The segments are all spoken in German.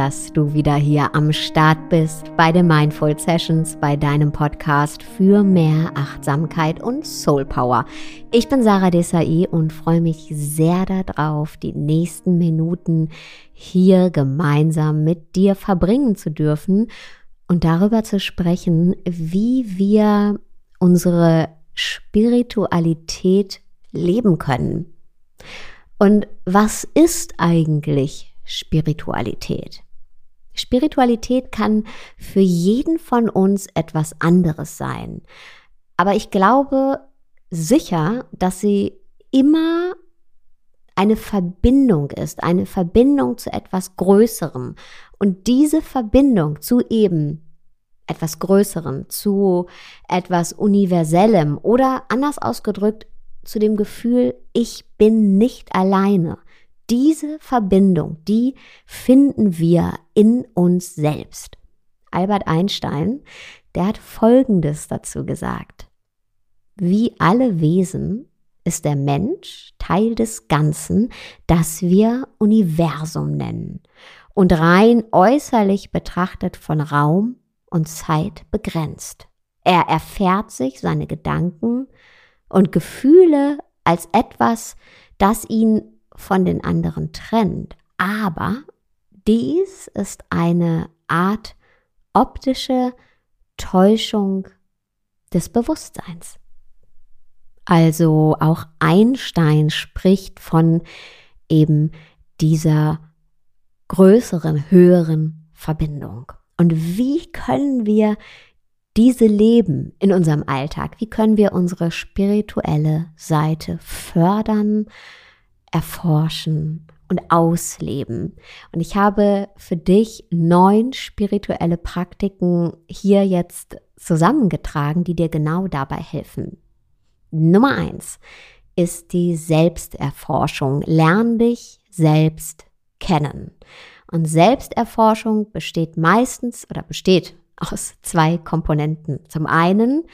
dass du wieder hier am Start bist bei den Mindful Sessions, bei deinem Podcast für mehr Achtsamkeit und Soul Power. Ich bin Sarah Desai und freue mich sehr darauf, die nächsten Minuten hier gemeinsam mit dir verbringen zu dürfen und darüber zu sprechen, wie wir unsere Spiritualität leben können. Und was ist eigentlich Spiritualität. Spiritualität kann für jeden von uns etwas anderes sein. Aber ich glaube sicher, dass sie immer eine Verbindung ist, eine Verbindung zu etwas Größerem. Und diese Verbindung zu eben etwas Größerem, zu etwas Universellem oder anders ausgedrückt zu dem Gefühl, ich bin nicht alleine, diese Verbindung, die finden wir in uns selbst. Albert Einstein, der hat Folgendes dazu gesagt. Wie alle Wesen ist der Mensch Teil des Ganzen, das wir Universum nennen und rein äußerlich betrachtet von Raum und Zeit begrenzt. Er erfährt sich seine Gedanken und Gefühle als etwas, das ihn von den anderen trennt. Aber dies ist eine Art optische Täuschung des Bewusstseins. Also auch Einstein spricht von eben dieser größeren, höheren Verbindung. Und wie können wir diese leben in unserem Alltag? Wie können wir unsere spirituelle Seite fördern, erforschen und ausleben. Und ich habe für dich neun spirituelle Praktiken hier jetzt zusammengetragen, die dir genau dabei helfen. Nummer eins ist die Selbsterforschung. Lern dich selbst kennen. Und Selbsterforschung besteht meistens oder besteht aus zwei Komponenten. Zum einen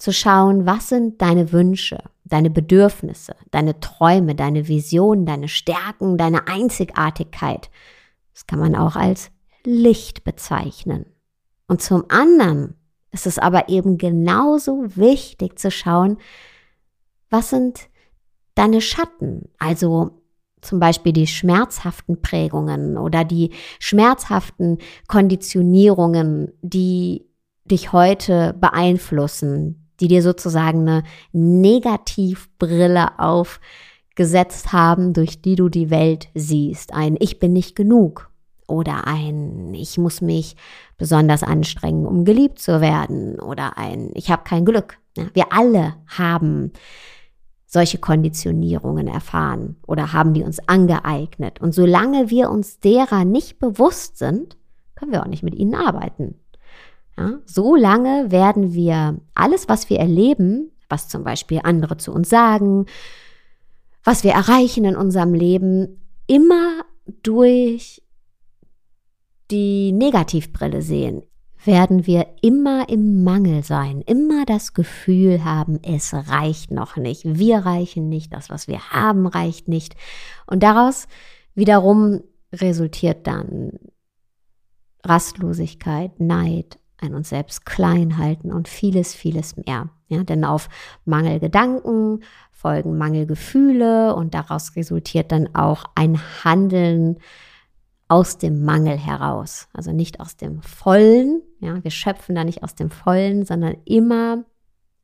zu schauen, was sind deine Wünsche, deine Bedürfnisse, deine Träume, deine Visionen, deine Stärken, deine Einzigartigkeit. Das kann man auch als Licht bezeichnen. Und zum anderen ist es aber eben genauso wichtig zu schauen, was sind deine Schatten, also zum Beispiel die schmerzhaften Prägungen oder die schmerzhaften Konditionierungen, die dich heute beeinflussen, die dir sozusagen eine Negativbrille aufgesetzt haben, durch die du die Welt siehst. Ein Ich bin nicht genug oder ein Ich muss mich besonders anstrengen, um geliebt zu werden oder ein Ich habe kein Glück. Wir alle haben solche Konditionierungen erfahren oder haben die uns angeeignet. Und solange wir uns derer nicht bewusst sind, können wir auch nicht mit ihnen arbeiten. Ja, so lange werden wir alles, was wir erleben, was zum Beispiel andere zu uns sagen, was wir erreichen in unserem Leben, immer durch die Negativbrille sehen, werden wir immer im Mangel sein, immer das Gefühl haben, es reicht noch nicht, wir reichen nicht, das, was wir haben, reicht nicht. Und daraus wiederum resultiert dann Rastlosigkeit, Neid, ein uns selbst klein halten und vieles, vieles mehr. Ja, denn auf Mangelgedanken folgen Mangelgefühle und daraus resultiert dann auch ein Handeln aus dem Mangel heraus. Also nicht aus dem Vollen. Ja, wir schöpfen da nicht aus dem Vollen, sondern immer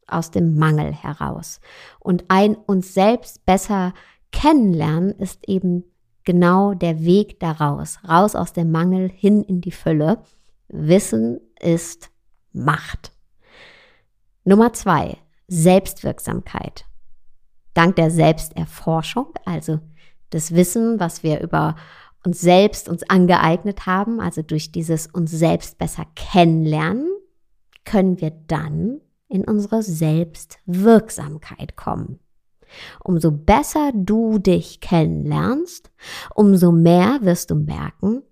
aus dem Mangel heraus. Und ein uns selbst besser kennenlernen ist eben genau der Weg daraus. Raus aus dem Mangel hin in die Fülle. Wissen ist Macht. Nummer zwei, Selbstwirksamkeit. Dank der Selbsterforschung, also das Wissen, was wir über uns selbst uns angeeignet haben, also durch dieses uns selbst besser kennenlernen, können wir dann in unsere Selbstwirksamkeit kommen. Umso besser du dich kennenlernst, umso mehr wirst du merken,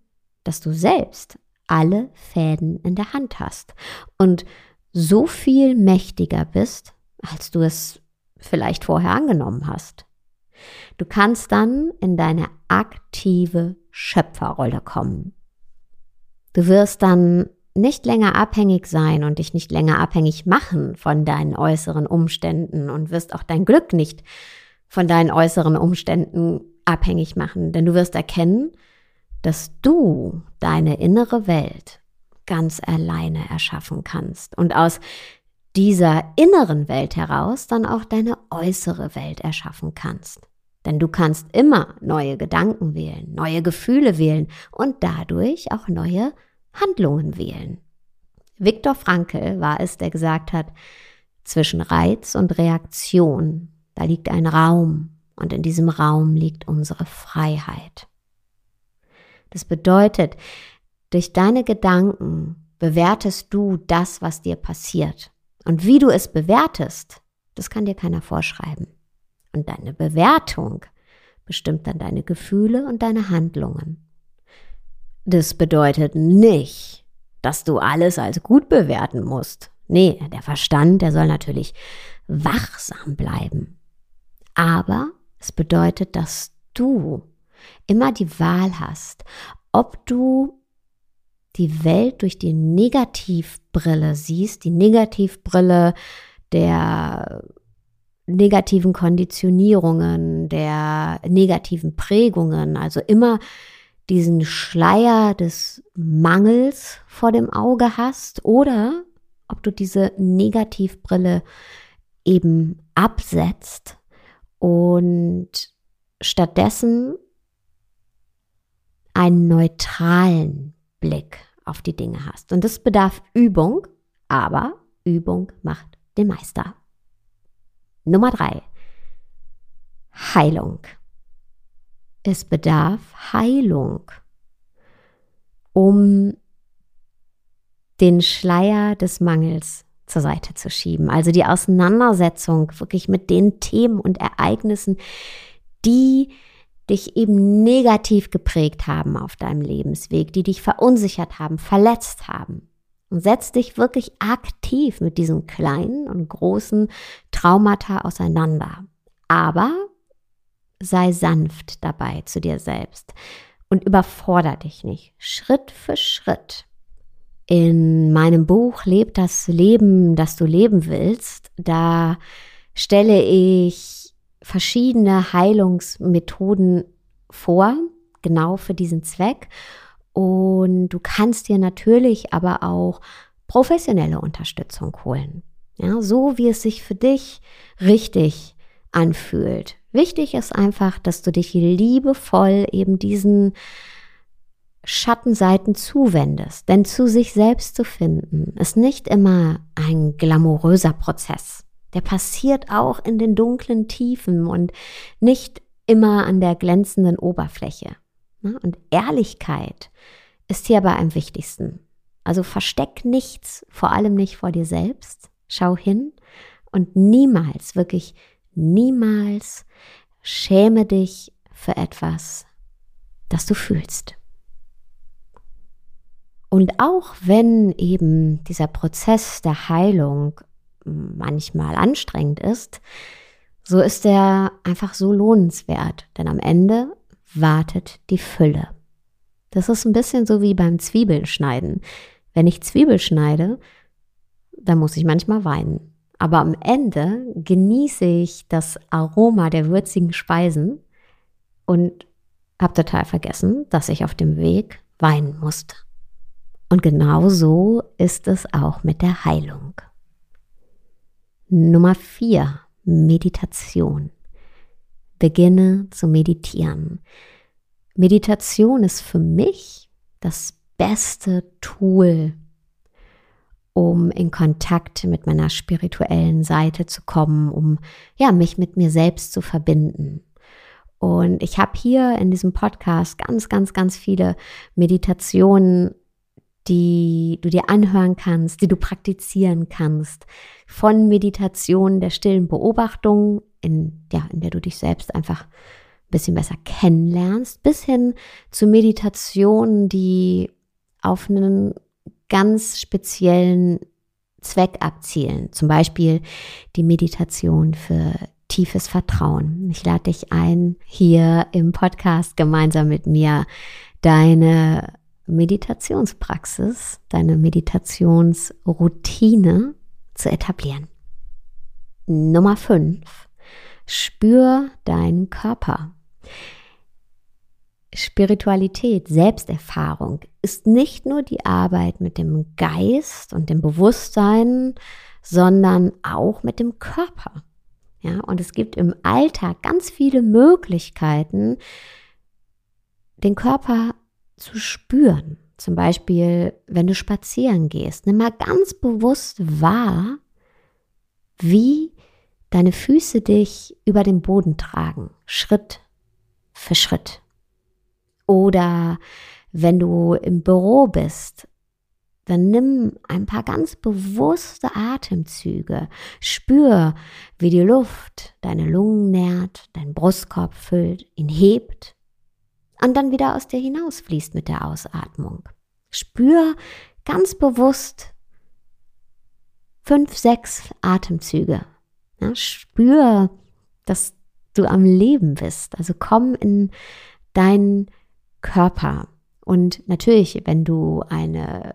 dass du selbst alle Fäden in der Hand hast und so viel mächtiger bist, als du es vielleicht vorher angenommen hast. Du kannst dann in deine aktive Schöpferrolle kommen. Du wirst dann nicht länger abhängig sein und dich nicht länger abhängig machen von deinen äußeren Umständen und wirst auch dein Glück nicht von deinen äußeren Umständen abhängig machen, denn du wirst erkennen, dass du deine innere Welt ganz alleine erschaffen kannst und aus dieser inneren Welt heraus dann auch deine äußere Welt erschaffen kannst. Denn du kannst immer neue Gedanken wählen, neue Gefühle wählen und dadurch auch neue Handlungen wählen. Viktor Frankl war es, der gesagt hat, zwischen Reiz und Reaktion, da liegt ein Raum und in diesem Raum liegt unsere Freiheit. Das bedeutet, durch deine Gedanken bewertest du das, was dir passiert. Und wie du es bewertest, das kann dir keiner vorschreiben. Und deine Bewertung bestimmt dann deine Gefühle und deine Handlungen. Das bedeutet nicht, dass du alles als gut bewerten musst. Nee, der Verstand, der soll natürlich wachsam bleiben. Aber es bedeutet, dass du immer die Wahl hast, ob du die Welt durch die Negativbrille siehst, die Negativbrille der negativen Konditionierungen, der negativen Prägungen, also immer diesen Schleier des Mangels vor dem Auge hast oder ob du diese Negativbrille eben absetzt und stattdessen einen neutralen Blick auf die Dinge hast. Und das bedarf Übung, aber Übung macht den Meister. Nummer drei. Heilung. Es bedarf Heilung, um den Schleier des Mangels zur Seite zu schieben. Also die Auseinandersetzung wirklich mit den Themen und Ereignissen, die dich eben negativ geprägt haben auf deinem Lebensweg, die dich verunsichert haben, verletzt haben. Und setz dich wirklich aktiv mit diesen kleinen und großen Traumata auseinander. Aber sei sanft dabei zu dir selbst und überforder dich nicht. Schritt für Schritt. In meinem Buch Leb das Leben, das du leben willst, da stelle ich verschiedene Heilungsmethoden vor, genau für diesen Zweck. Und du kannst dir natürlich aber auch professionelle Unterstützung holen. Ja, so wie es sich für dich richtig anfühlt. Wichtig ist einfach, dass du dich liebevoll eben diesen Schattenseiten zuwendest. Denn zu sich selbst zu finden, ist nicht immer ein glamouröser Prozess. Der passiert auch in den dunklen Tiefen und nicht immer an der glänzenden Oberfläche. Ne? Und Ehrlichkeit ist hier aber am wichtigsten. Also versteck nichts, vor allem nicht vor dir selbst. Schau hin und niemals, wirklich niemals schäme dich für etwas, das du fühlst. Und auch wenn eben dieser Prozess der Heilung manchmal anstrengend ist, so ist er einfach so lohnenswert, denn am Ende wartet die Fülle. Das ist ein bisschen so wie beim Zwiebelschneiden. Wenn ich Zwiebel schneide, dann muss ich manchmal weinen. Aber am Ende genieße ich das Aroma der würzigen Speisen und habe total vergessen, dass ich auf dem Weg weinen musste. Und genau so ist es auch mit der Heilung. Nummer vier, Meditation. Beginne zu meditieren. Meditation ist für mich das beste Tool, um in Kontakt mit meiner spirituellen Seite zu kommen, um ja, mich mit mir selbst zu verbinden. Und ich habe hier in diesem Podcast ganz, ganz, ganz viele Meditationen, die du dir anhören kannst, die du praktizieren kannst. Von Meditation der stillen Beobachtung, in, ja, in der du dich selbst einfach ein bisschen besser kennenlernst, bis hin zu Meditationen, die auf einen ganz speziellen Zweck abzielen. Zum Beispiel die Meditation für tiefes Vertrauen. Ich lade dich ein, hier im Podcast gemeinsam mit mir deine Meditationspraxis, deine Meditationsroutine zu etablieren. Nummer fünf: Spür deinen Körper. Spiritualität, Selbsterfahrung ist nicht nur die Arbeit mit dem Geist und dem Bewusstsein, sondern auch mit dem Körper. Ja, und es gibt im Alltag ganz viele Möglichkeiten, den Körper zu spüren. Zum Beispiel, wenn du spazieren gehst, nimm mal ganz bewusst wahr, wie deine Füße dich über den Boden tragen, Schritt für Schritt. Oder wenn du im Büro bist, dann nimm ein paar ganz bewusste Atemzüge. Spür, wie die Luft deine Lungen nährt, deinen Brustkorb füllt, ihn hebt und dann wieder aus dir hinausfließt mit der Ausatmung. Spür ganz bewusst fünf, sechs Atemzüge. Ja, spür, dass du am Leben bist. Also komm in deinen Körper. Und natürlich, wenn du eine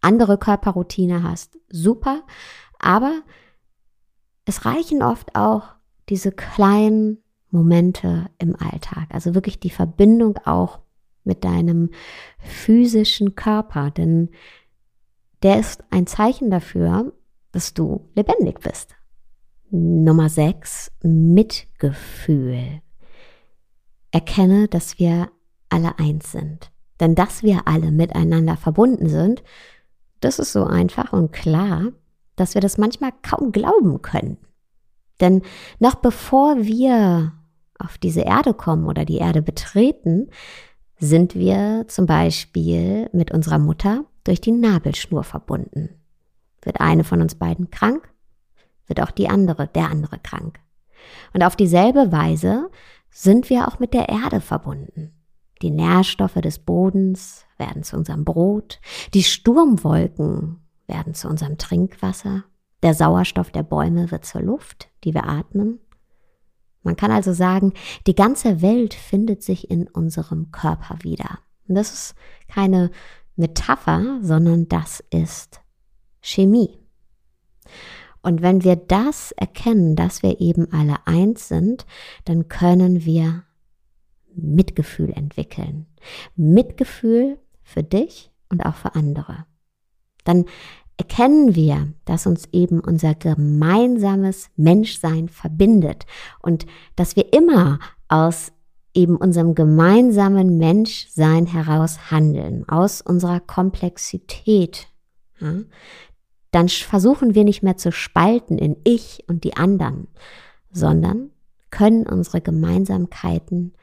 andere Körperroutine hast, super. Aber es reichen oft auch diese kleinen Momente im Alltag. Also wirklich die Verbindung auch mit deinem physischen Körper. Denn der ist ein Zeichen dafür, dass du lebendig bist. Nummer 6, Mitgefühl. Erkenne, dass wir alle eins sind. Denn dass wir alle miteinander verbunden sind, das ist so einfach und klar, dass wir das manchmal kaum glauben können. Denn noch bevor wir auf diese Erde kommen oder die Erde betreten, sind wir zum Beispiel mit unserer Mutter durch die Nabelschnur verbunden. Wird eine von uns beiden krank, wird auch die andere, der andere krank. Und auf dieselbe Weise sind wir auch mit der Erde verbunden. Die Nährstoffe des Bodens werden zu unserem Brot, die Sturmwolken werden zu unserem Trinkwasser, der Sauerstoff der Bäume wird zur Luft, die wir atmen. Man kann also sagen, die ganze Welt findet sich in unserem Körper wieder. Und das ist keine Metapher, sondern das ist Chemie. Und wenn wir das erkennen, dass wir eben alle eins sind, dann können wir Mitgefühl entwickeln. Mitgefühl für dich und auch für andere. Dann erkennen wir, dass uns eben unser gemeinsames Menschsein verbindet und dass wir immer aus eben unserem gemeinsamen Menschsein heraus handeln, aus unserer Komplexität. Ja? Dann versuchen wir nicht mehr zu spalten in ich und die anderen, sondern können unsere Gemeinsamkeiten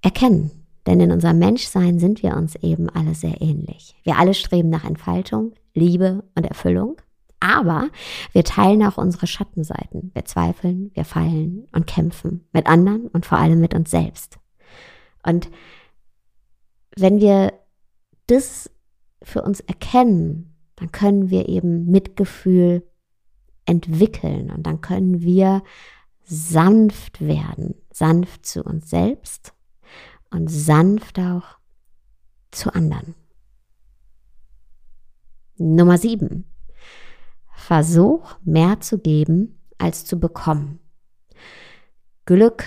erkennen. Denn in unserem Menschsein sind wir uns eben alle sehr ähnlich. Wir alle streben nach Entfaltung, Liebe und Erfüllung. Aber wir teilen auch unsere Schattenseiten. Wir zweifeln, wir fallen und kämpfen mit anderen und vor allem mit uns selbst. Und wenn wir das für uns erkennen, dann können wir eben Mitgefühl entwickeln und dann können wir sanft werden, sanft zu uns selbst und sanft auch zu anderen. Nummer sieben. Versuch mehr zu geben als zu bekommen. Glück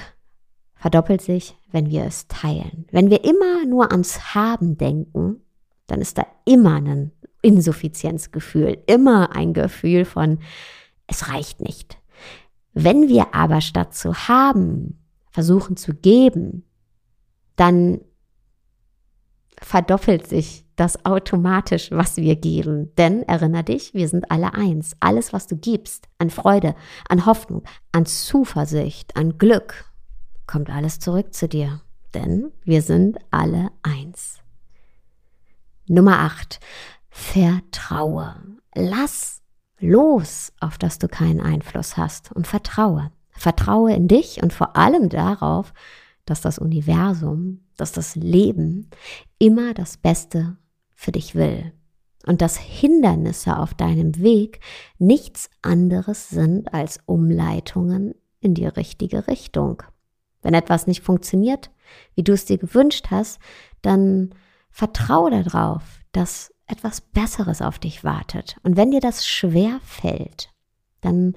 verdoppelt sich, wenn wir es teilen. Wenn wir immer nur ans Haben denken, dann ist da immer ein Insuffizienzgefühl, immer ein Gefühl von, es reicht nicht. Wenn wir aber statt zu haben versuchen zu geben, dann verdoppelt sich das automatisch, was wir geben. Denn erinner dich, wir sind alle eins. Alles, was du gibst, an Freude, an Hoffnung, an Zuversicht, an Glück, kommt alles zurück zu dir. Denn wir sind alle eins. Nummer 8. Vertraue. Lass los, auf das du keinen Einfluss hast und vertraue. Vertraue in dich und vor allem darauf, dass das Universum, dass das Leben immer das Beste für dich will. und dass Hindernisse auf deinem Weg nichts anderes sind als Umleitungen in die richtige Richtung. Wenn etwas nicht funktioniert, wie du es dir gewünscht hast, dann vertraue darauf, dass etwas Besseres auf dich wartet. Und wenn dir das schwer fällt, dann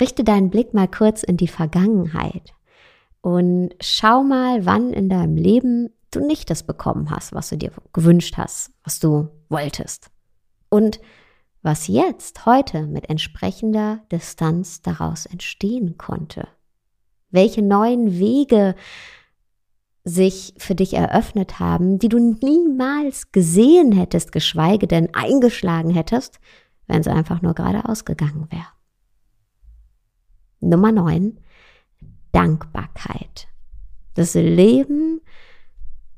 richte deinen Blick mal kurz in die Vergangenheit und schau mal, wann in deinem Leben du nicht das bekommen hast, was du dir gewünscht hast, was du wolltest. Und was jetzt, heute mit entsprechender Distanz daraus entstehen konnte. Welche neuen Wege sich für dich eröffnet haben, die du niemals gesehen hättest, geschweige denn eingeschlagen hättest, wenn sie einfach nur geradeaus gegangen wäre. Nummer 9. Dankbarkeit. Das Leben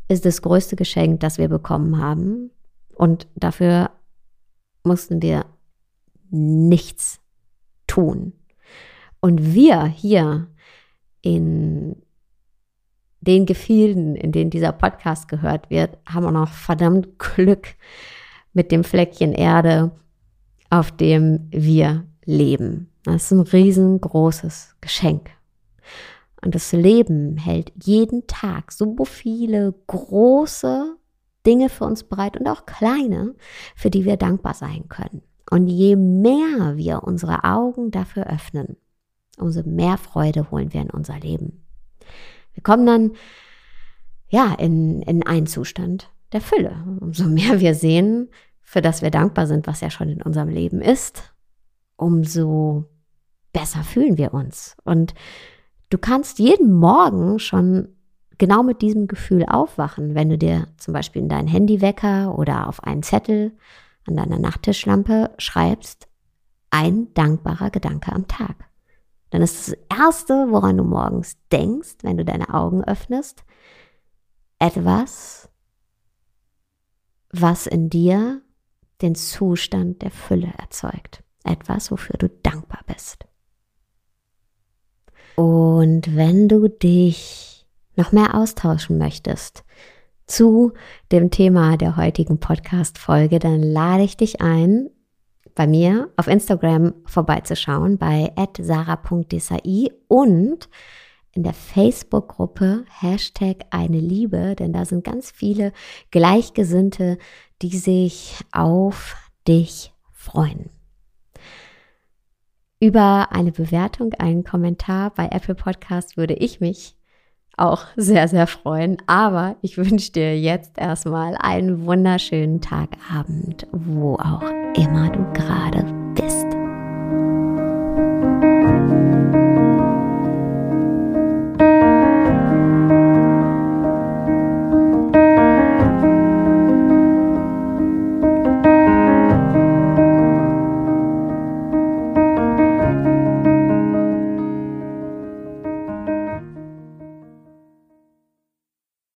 ist das größte Geschenk, das wir bekommen haben. Und dafür mussten wir nichts tun. Und wir hier in den Gefilden, in denen dieser Podcast gehört wird, haben auch noch verdammt Glück mit dem Fleckchen Erde, auf dem wir leben. Das ist ein riesengroßes Geschenk. Und das Leben hält jeden Tag so viele große Dinge für uns bereit und auch kleine, für die wir dankbar sein können. Und je mehr wir unsere Augen dafür öffnen, umso mehr Freude holen wir in unser Leben. Wir kommen dann ja in, in einen Zustand der Fülle. Umso mehr wir sehen, für das wir dankbar sind, was ja schon in unserem Leben ist, umso besser fühlen wir uns. Und Du kannst jeden Morgen schon genau mit diesem Gefühl aufwachen, wenn du dir zum Beispiel in deinen Handywecker oder auf einen Zettel an deiner Nachttischlampe schreibst, ein dankbarer Gedanke am Tag. Dann ist das Erste, woran du morgens denkst, wenn du deine Augen öffnest, etwas, was in dir den Zustand der Fülle erzeugt. Etwas, wofür du dankbar bist. Und wenn du dich noch mehr austauschen möchtest zu dem Thema der heutigen Podcast-Folge, dann lade ich dich ein, bei mir auf Instagram vorbeizuschauen bei sarah.desai und in der Facebook-Gruppe Hashtag eine Liebe, denn da sind ganz viele Gleichgesinnte, die sich auf dich freuen über eine Bewertung, einen Kommentar bei Apple Podcast würde ich mich auch sehr, sehr freuen. Aber ich wünsche dir jetzt erstmal einen wunderschönen Tagabend, wo auch immer du gerade bist.